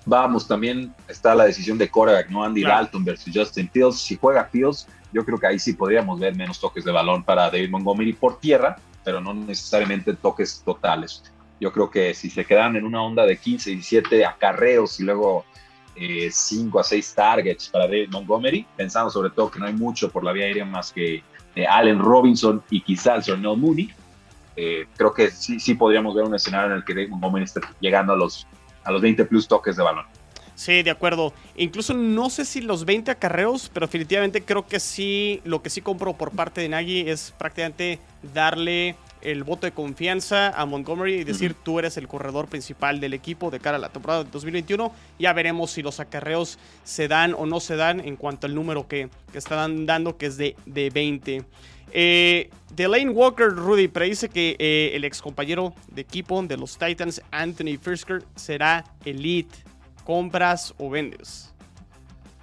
vamos, también está la decisión de Korak, ¿no? Andy Dalton versus Justin Fields. Si juega Fields, yo creo que ahí sí podríamos ver menos toques de balón para David Montgomery por tierra, pero no necesariamente toques totales. Yo creo que si se quedan en una onda de 15, 17 acarreos y luego 5 eh, a 6 targets para David Montgomery, pensando sobre todo que no hay mucho por la vía aérea más que eh, Allen Robinson y quizás Ronald Mooney. Eh, creo que sí, sí podríamos ver un escenario en el que David Montgomery esté llegando a los, a los 20 plus toques de balón. Sí, de acuerdo. Incluso no sé si los 20 acarreos, pero definitivamente creo que sí, lo que sí compro por parte de Nagy es prácticamente darle el voto de confianza a Montgomery y decir tú eres el corredor principal del equipo de cara a la temporada de 2021. Ya veremos si los acarreos se dan o no se dan en cuanto al número que, que están dando, que es de, de 20. Eh, Delane Walker, Rudy, predice que eh, el ex compañero de equipo de los Titans, Anthony Frisker, será elite. ¿Compras o vendes?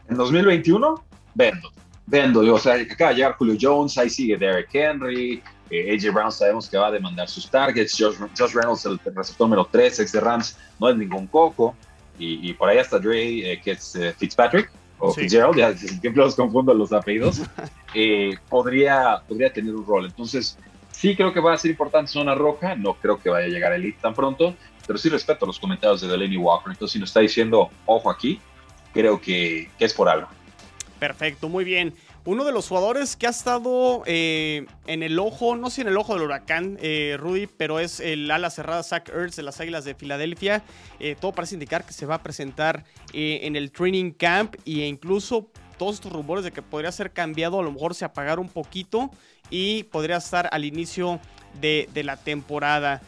En 2021, vendo. Vendo. O sea, acaba de llegar Julio Jones, ahí sigue Derek Henry, eh, AJ Brown sabemos que va a demandar sus targets. Josh, Reynolds, el receptor número 3, ex de Rams, no es ningún coco. Y, por ahí está Dre, eh, que es Fitzpatrick, o Fitzgerald, ya siempre los confundo los apellidos. podría, podría tener un rol. Entonces, sí creo que va a ser importante zona roja. No creo que vaya a llegar a Elite tan pronto. Pero sí respeto los comentarios de Delaney Walker. Entonces, si nos está diciendo, ojo aquí, creo que, que es por algo. Perfecto, muy bien. Uno de los jugadores que ha estado eh, en el ojo, no sé en el ojo del huracán, eh, Rudy, pero es el ala cerrada Zach Ertz de las Águilas de Filadelfia. Eh, todo parece indicar que se va a presentar en el training camp e incluso todos estos rumores de que podría ser cambiado a lo mejor se apagaron un poquito y podría estar al inicio de, de la temporada.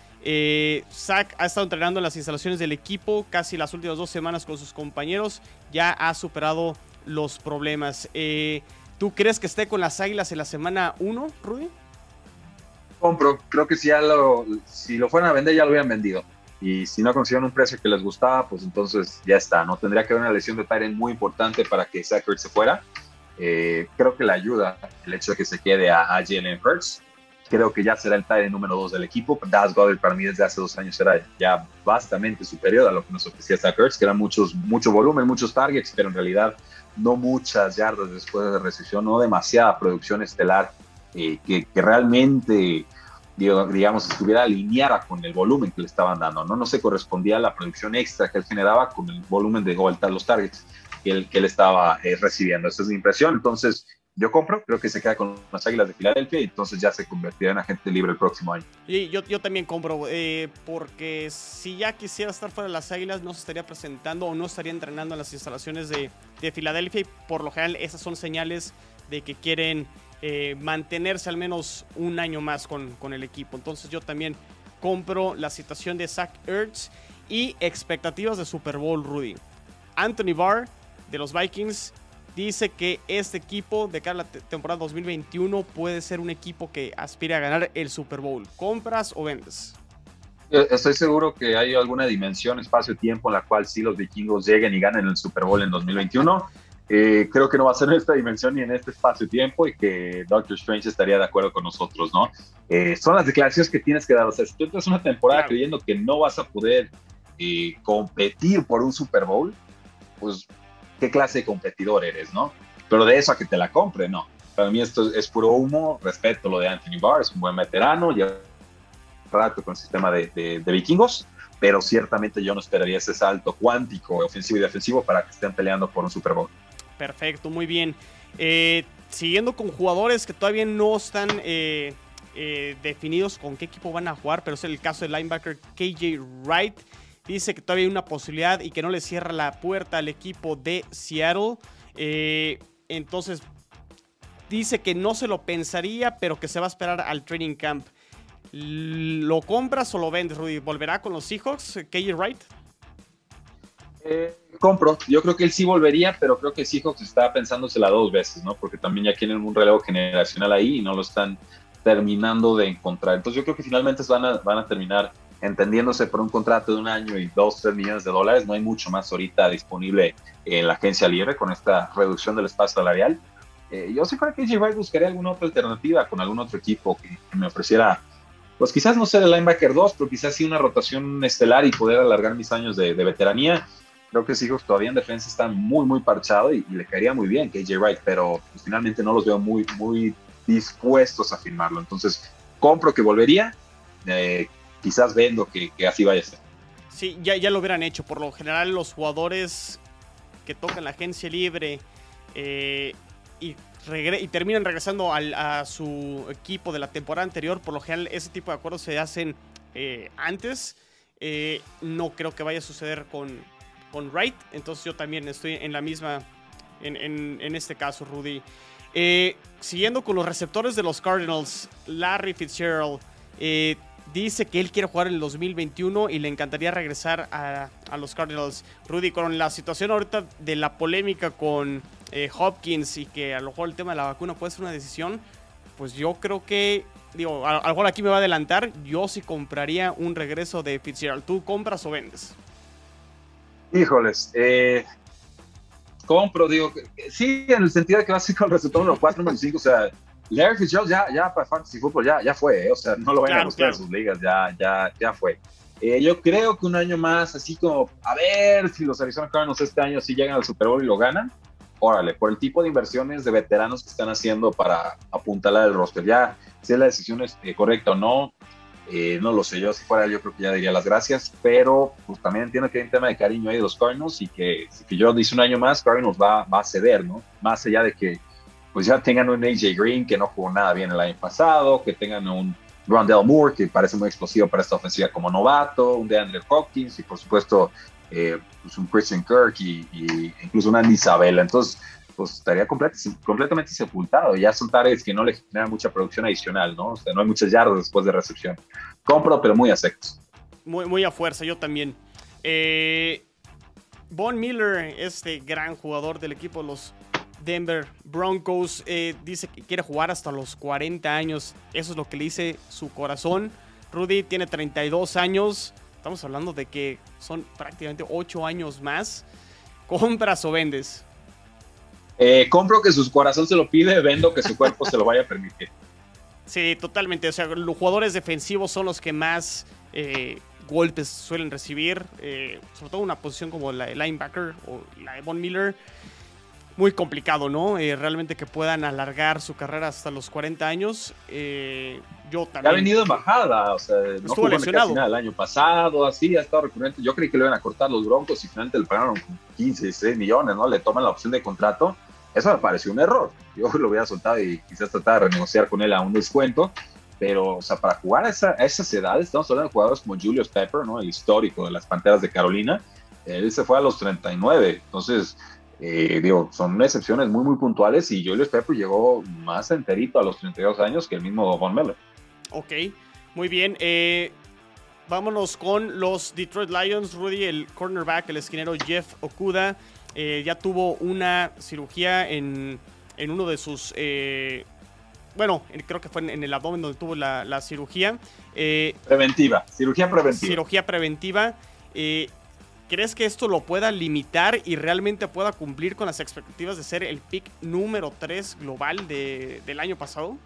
Zach ha estado entrenando en las instalaciones del equipo casi las últimas dos semanas con sus compañeros. Ya ha superado los problemas. ¿Tú crees que esté con las Águilas en la semana 1, Rudy? Compro, creo que si ya lo, si lo fueran a vender ya lo habían vendido. Y si no consiguieron un precio que les gustaba, pues entonces ya está. No tendría que haber una lesión de Tyrant muy importante para que Zachary se fuera. Eh, creo que le ayuda el hecho de que se quede a, a Jalen Hurts. Creo que ya será el Tyrant número 2 del equipo. Dallas Goddard para mí desde hace dos años era ya bastante superior a lo que nos ofrecía Zach que era muchos, mucho volumen, muchos targets, pero en realidad no muchas yardas después de recesión, no demasiada producción estelar eh, que, realmente, digamos, estuviera alineada con el volumen que le estaban dando, ¿no? No se correspondía a la producción extra que él generaba con el volumen de vuelta los targets que él, que él estaba eh, recibiendo. Esa es mi impresión. Entonces, yo compro, creo que se queda con las Águilas de Filadelfia y entonces ya se convertirá en agente libre el próximo año. Y yo, yo también compro, eh, porque si ya quisiera estar fuera de las Águilas, no se estaría presentando o no estaría entrenando en las instalaciones de, de Filadelfia y por lo general esas son señales de que quieren eh, mantenerse al menos un año más con, con el equipo. Entonces yo también compro la situación de Zach Ertz y expectativas de Super Bowl, Rudy. Anthony Barr de los Vikings dice que este equipo de cara a la temporada 2021 puede ser un equipo que aspire a ganar el Super Bowl. ¿Compras o vendes? Estoy seguro que hay alguna dimensión, espacio-tiempo en la cual sí los vikingos lleguen y ganen el Super Bowl en 2021. Eh, creo que no va a ser en esta dimensión ni en este espacio-tiempo y que Doctor Strange estaría de acuerdo con nosotros, ¿no? Eh, son las declaraciones que tienes que dar. O sea, si tú entras una temporada creyendo que no vas a poder eh, competir por un Super Bowl, pues qué clase de competidor eres, ¿no? Pero de eso a que te la compre, no. Para mí esto es puro humo, respeto lo de Anthony Barr, es un buen veterano, lleva rato con el sistema de, vikingos, pero ciertamente yo no esperaría ese salto cuántico, ofensivo y defensivo para que estén peleando por un Super Bowl. Perfecto, muy bien. Eh, siguiendo con jugadores que todavía no están eh, eh, definidos con qué equipo van a jugar, pero es el caso del linebacker KJ Wright dice que todavía hay una posibilidad y que no le cierra la puerta al equipo de Seattle. Eh, entonces, dice que no se lo pensaría, pero que se va a esperar al training camp. ¿Lo compras o lo vendes, Rudy? ¿Volverá con los Seahawks, KJ Wright? Eh, compro. Yo creo que él sí volvería, pero creo que Seahawks está pensándosela dos veces, ¿no? Porque también ya tienen un relevo generacional ahí y no lo están terminando de encontrar. Entonces yo creo que finalmente van a, van a terminar entendiéndose por un contrato de un año y dos, tres millones de dólares, no hay mucho más ahorita disponible en la agencia libre con esta reducción del espacio salarial. eh, yo creo que AJ Wright buscaría alguna otra alternativa con algún otro equipo que, me ofreciera, pues quizás no ser el linebacker 2, pero quizás sí una rotación estelar y poder alargar mis años de, veteranía. Creo que Seahawks todavía en defensa está muy, muy parchado y, le caería muy bien que AJ Wright, pero pues, finalmente no los veo muy, muy dispuestos a firmarlo. Entonces, compro que volvería, eh, quizás vendo que, así vaya a ser. Sí, ya, ya lo hubieran hecho. Por lo general, los jugadores que tocan la agencia libre eh, y, y, terminan regresando a su equipo de la temporada anterior, por lo general ese tipo de acuerdos se hacen eh, antes. Eh, no creo que vaya a suceder con, con Wright, entonces yo también estoy en la misma, en, en, este caso, Rudy. siguiendo con los receptores de los Cardinals, Larry Fitzgerald dice que él quiere jugar en el 2021 y le encantaría regresar a, los Cardinals. Rudy, con la situación ahorita de la polémica con eh, Hopkins y que a lo mejor el tema de la vacuna puede ser una decisión, pues yo creo que, digo, a, mejor aquí me va a adelantar, yo sí compraría un regreso de Fitzgerald. ¿Tú compras o vendes? Híjoles, eh, compro, digo, sí, en el sentido de que va a ser con el receptor número 4, número 5, o sea Larry Fitzgerald ya, ya para Fantasy Football ya, ya fue, ¿eh? o sea, no lo vayan a buscar en sus ligas, ya, ya, ya fue. Eh, yo creo que un año más, así como, a ver si los Arizona Cardinals este año sí llegan al Super Bowl y lo ganan, órale, por el tipo de inversiones de veteranos que están haciendo para apuntalar el roster. Ya, si la decisión es, eh, correcta o no, no lo sé yo, si fuera yo creo que ya diría las gracias, pero pues también entiendo que hay un tema de cariño ahí de los Cardinals y que si yo dice un año más, Cardinals va, va a ceder, ¿no? Más allá de que pues ya tengan un AJ Green que no jugó nada bien el año pasado, que tengan un Rondell Moore que parece muy explosivo para esta ofensiva como novato, un DeAndre Hopkins y por supuesto eh, pues un Christian Kirk y, incluso una Isabella. Entonces, pues estaría completamente sepultado. Ya son tareas que no le generan mucha producción adicional, ¿no? O sea, no hay muchas yardas después de recepción. Compro, pero muy a secos. Muy, a fuerza, yo también. Eh, Von Miller, este gran jugador del equipo los Denver Broncos. Eh, dice que quiere jugar hasta los 40 años. Eso es lo que le dice su corazón. Rudy tiene 32 años. Estamos hablando de que son prácticamente 8 años más. ¿Compras o vendes? Eh, compro que su corazón se lo pide, vendo que su cuerpo se lo vaya a permitir. Sí, totalmente. O sea, los jugadores defensivos son los que más eh, golpes suelen recibir. sobre todo una posición como la de linebacker o la de Von Miller muy complicado, ¿no? Eh, realmente que puedan alargar su carrera hasta los 40 años. Eh, yo también. Ha venido en bajada, o sea, no estuvo lesionado el año pasado, así, ha estado recurrente. Yo creí que le iban a cortar los broncos y finalmente le pagaron 15, 16 millones, ¿no? Le toman la opción de contrato. Eso me pareció un error. Yo lo hubiera soltado y quizás tratar de renegociar con él a un descuento. Pero, o sea, para jugar a, esa, a esas edades, estamos hablando de jugadores como Julius Pepper, ¿no? El histórico de las Panteras de Carolina. Él se fue a los 39. Entonces, eh, digo, son excepciones muy, muy puntuales y Julius Pepper llegó más enterito a los 32 años que el mismo Von Miller. Ok, muy bien. Eh, vámonos con los Detroit Lions. Rudy, el cornerback, el esquinero Jeff Okuda, eh, ya tuvo una cirugía en, en uno de sus... bueno, creo que fue en, el abdomen donde tuvo la, la cirugía. preventiva, cirugía preventiva. Cirugía preventiva. ¿Crees que esto lo pueda limitar y realmente pueda cumplir con las expectativas de ser el pick número 3 global del año pasado?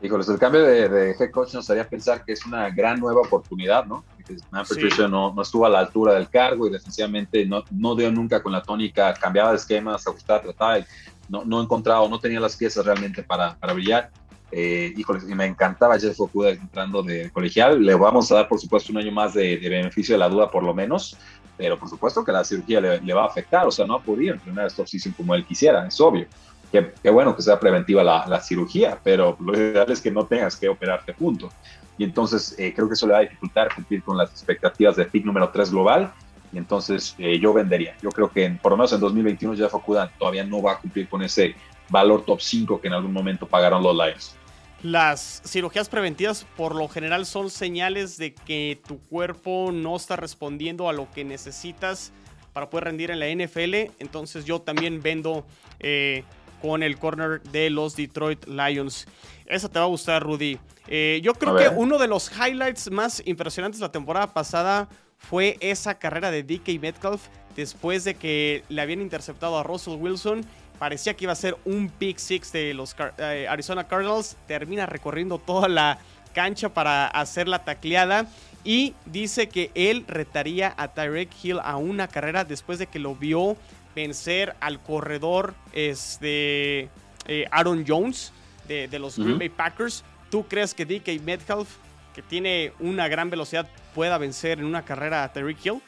Híjoles, el cambio de, head coach nos haría pensar que es una gran nueva oportunidad, ¿no? Que Patricia no, no, estuvo a la altura del cargo y defensivamente no, no dio nunca con la tónica, cambiaba de esquemas, ajustaba, trataba, no, no encontraba, no tenía las piezas realmente para, para brillar. Eh, híjole, me encantaba Jeff Okuda entrando de colegial. Le vamos a dar, por supuesto, un año más de, beneficio de la duda, por lo menos. Pero por supuesto que la cirugía le, va a afectar. O sea, no ha podido entrenar esta season como él quisiera, es obvio. Qué, bueno que sea preventiva la, cirugía, pero lo ideal es que no tengas que operarte, punto. Y entonces eh, creo que eso le va a dificultar cumplir con las expectativas de pick número 3 global. Y entonces eh, yo vendería. Yo creo que por lo menos en 2021 Jeff Okuda todavía no va a cumplir con ese valor top 5 que en algún momento pagaron los Lions. Las cirugías preventivas por lo general son señales de que tu cuerpo no está respondiendo a lo que necesitas para poder rendir en la NFL. Entonces yo también vendo eh, con el corner de los Detroit Lions. Esa te va a gustar, Rudy. Eh, yo creo que uno de los highlights más impresionantes de la temporada pasada fue esa carrera de DK Metcalf después de que le habían interceptado a Russell Wilson. Parecía que iba a ser un pick six de los eh, Arizona Cardinals. Termina recorriendo toda la cancha para hacer la tacleada. Y dice que él retaría a Tyreek Hill a una carrera después de que lo vio vencer al corredor este, eh, Aaron Jones de, los Green Bay Packers. ¿Tú crees que DK Metcalf, que tiene una gran velocidad, pueda vencer en una carrera a Tyreek Hill?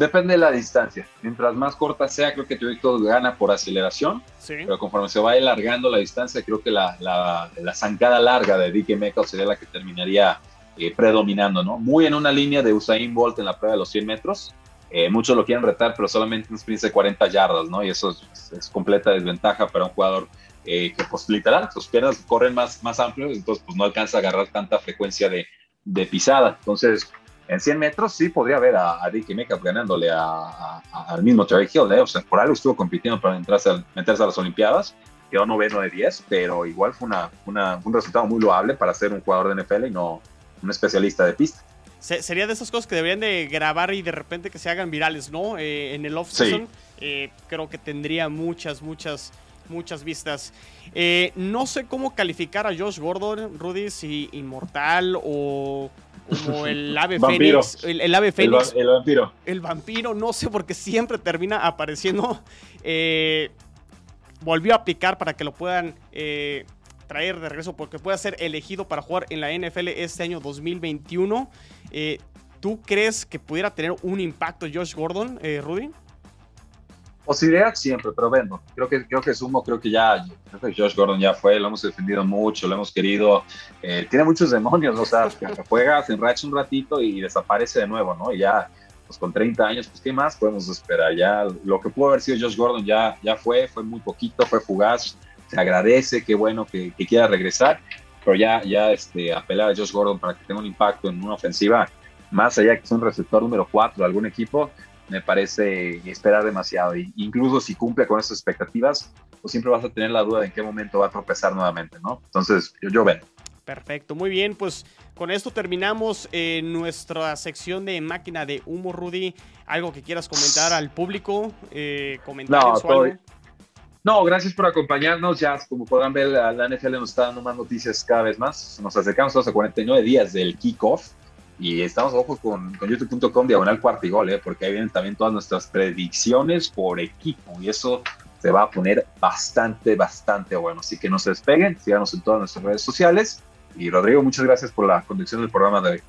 Depende de la distancia. Mientras más corta sea, creo que Tyreek Hill gana por aceleración. Pero conforme se vaya alargando la distancia, creo que la, la, zancada larga de DK Metcalf sería la que terminaría eh, predominando, ¿no? Muy en una línea de Usain Bolt en la prueba de los 100 metros. Eh, muchos lo quieren retar, pero solamente un sprint de 40 yardas, ¿no? Y eso es, completa desventaja para un jugador eh, que, pues, literal, sus piernas corren más, más amplios, entonces, pues, no alcanza a agarrar tanta frecuencia de, de pisada. Entonces, en 100 metros sí podría haber a, a Dickie Metcalf ganándole al mismo Terry Hill, ¿eh? O sea, por algo estuvo compitiendo para entrarse meterse a las Olimpiadas, quedó noveno de 10, pero igual fue una, una, un resultado muy loable para ser un jugador de NFL y no un especialista de pista sería de esas cosas que deberían de grabar y de repente que se hagan virales, ¿no? Eh, en el off-season eh, creo que tendría muchas, muchas, muchas vistas. Eh, no sé cómo calificar a Josh Gordon, Rudy, si inmortal o como el ave fénix. El, ave fénix. El, vampiro. El vampiro, no sé, porque siempre termina apareciendo. volvió a picar para que lo puedan traer de regreso porque puede ser elegido para jugar en la NFL este año 2021. Eh, ¿Tú crees que pudiera tener un impacto Josh Gordon, eh, Rudy? Posibilidad siempre, pero bueno, creo que, creo que sumo, creo que ya, creo que Josh Gordon ya fue, lo hemos defendido mucho, lo hemos querido, eh, tiene muchos demonios, o sea, juega, se enracha un ratito y desaparece de nuevo, ¿no? Y ya, pues con 30 años, pues ¿qué más podemos esperar? Ya, lo que pudo haber sido Josh Gordon ya, ya fue, fue muy poquito, fue fugaz, se agradece, qué bueno que, quiera regresar, pero ya, ya este, apelar a Josh Gordon para que tenga un impacto en una ofensiva, más allá que es un receptor número 4 de algún equipo, me parece esperar demasiado. Y incluso si cumple con esas expectativas, pues siempre vas a tener la duda de en qué momento va a tropezar nuevamente, ¿no? Entonces, yo, yo ven. Perfecto, muy bien, pues con esto terminamos eh, nuestra sección de máquina de humo, Rudy. ¿Algo que quieras comentar al público? Eh, ¿Comentarios o algo? No, gracias por acompañarnos. Ya, como podrán ver, la, NFL nos está dando más noticias cada vez más. Nos acercamos a 49 días del kickoff y estamos ojos con, con youtube.com diagonal cuartigol, ¿eh? porque ahí vienen también todas nuestras predicciones por equipo y eso se va a poner bastante, bastante bueno. Así que no se despeguen, síganos en todas nuestras redes sociales. Y Rodrigo, muchas gracias por la conducción del programa de hoy.